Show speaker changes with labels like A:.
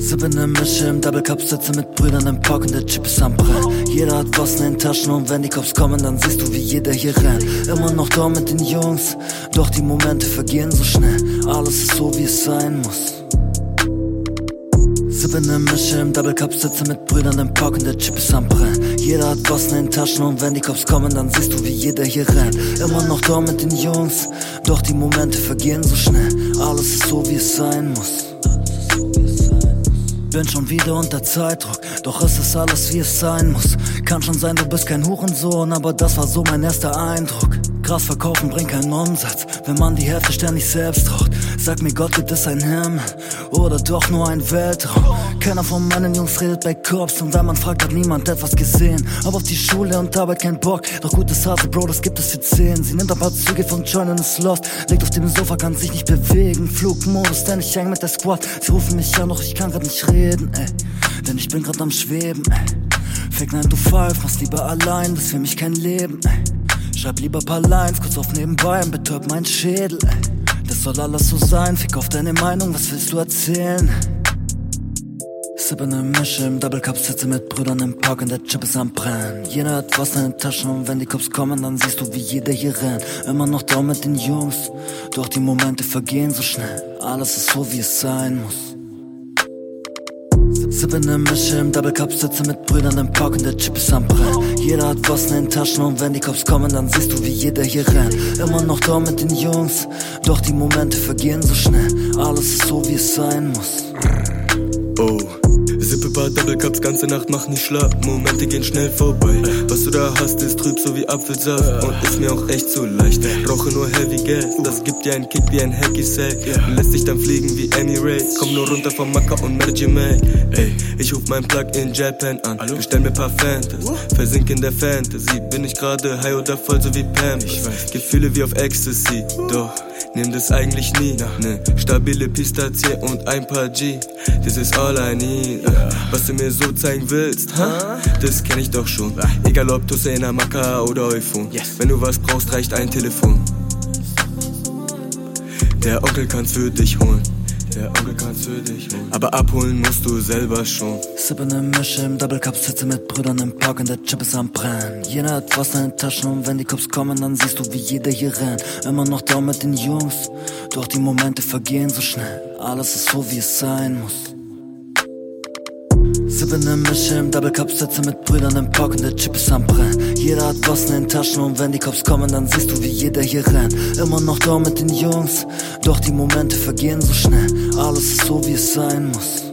A: Sippe ne Mische im Double Cup, sitze mit Brüdern im Park und der Chip ist am Brennen. Jeder hat was in den Taschen und wenn die Cops kommen, dann siehst du, wie jeder hier rennt. Immer noch da mit den Jungs, doch die Momente vergehen so schnell. Alles ist so, wie es sein muss. Sippe ne Mische im Double Cup, sitze mit Brüdern im Park und der Chip ist am Brennen. Jeder hat was in den Taschen und wenn die Cops kommen, dann siehst du, wie jeder hier rennt. Immer noch da mit den Jungs, doch die Momente vergehen so schnell. Alles ist so, wie es sein muss. Bin schon wieder unter Zeitdruck, doch es ist alles wie es sein muss. Kann schon sein, du bist kein Hurensohn, aber das war so mein erster Eindruck. Gras verkaufen bringt keinen Umsatz, wenn man die Hälfte ständig selbst raucht. Sag mir Gott, gibt es ein Himmel oder doch nur ein Weltraum? Keiner von meinen Jungs redet bei Cops und wenn man fragt, hat niemand etwas gesehen. Aber auf die Schule und Arbeit kein Bock, doch gutes Hase, Bro, das gibt es für zehn. Sie nimmt ein paar Züge von John und ist lost, liegt auf dem Sofa, kann sich nicht bewegen. Flugmodus, denn ich häng mit der Squad. Sie rufen mich an, doch ich kann grad nicht reden, ey. Denn ich bin grad am Schweben, ey. Fick 9 to 5, mach's lieber allein, das für mich kein Leben, ey. Schreib lieber paar Lines, kurz auf nebenbei und betäub meinen Schädel, ey. Das soll alles so sein, fick auf deine Meinung, was willst du erzählen? Sippe ne Mische im Double Cup, sitze mit Brüdern im Park und der Chip ist am Brennen. Jeder hat was in den Taschen und wenn die Cops kommen, dann siehst du, wie jeder hier rennt. Immer noch da mit den Jungs, doch die Momente vergehen so schnell. Alles ist so, wie es sein muss. Sippe ne Mische im Double Cup, sitze mit Brüdern im Park und der Chip ist am Brennen. Jeder hat was in den Taschen und wenn die Cops kommen, dann siehst du, wie jeder hier rennt. Immer noch da mit den Jungs, doch die Momente vergehen so schnell. Alles ist so, wie es sein muss.
B: Oh. Double Cups, ganze Nacht mach nicht schlapp. Momente gehen schnell vorbei. Was du da hast, ist trüb so wie Apfelsaft. Und ist mir auch echt zu leicht. Brauche nur Heavy Gas, das gibt dir einen Kick wie ein Hacky Sack. Lässt dich dann fliegen wie Emirates. Komm nur runter vom Macker und Mary Mac. Ey, ich ruf mein Plug in Japan an. Bestell mir paar Fantas. Versink in der Fantasy. Bin ich gerade high oder voll so wie Pam? Gefühle wie auf Ecstasy. Doch. Nimm das eigentlich nie, ne? Stabile Pistazie und ein paar G. Das ist all I need Was du mir so zeigen willst, ha? Das kenn ich doch schon. Egal ob Tussena, Maka oder Euphon Wenn du was brauchst, reicht ein Telefon. Der Onkel kann's für dich holen der Onkel kann's für dich holen. Aber abholen musst du selber schon.
A: Sippe ne Mische im Double Cup, sitze mit Brüdern im Park und der Chip ist am Brennen. Jeder hat was in den Taschen und wenn die Cops kommen, dann siehst du, wie jeder hier rennt. Immer noch da mit den Jungs, doch die Momente vergehen so schnell. Alles ist so, wie es sein muss. Sippe ne Mische im Double Cup, sitze mit Brüdern im Park und der Chip ist am Brennen. Jeder hat was in den Taschen und wenn die Cops kommen, dann siehst du, wie jeder hier rennt. Immer noch da mit den Jungs, doch die Momente vergehen so schnell. Alles ist so, wie es sein muss.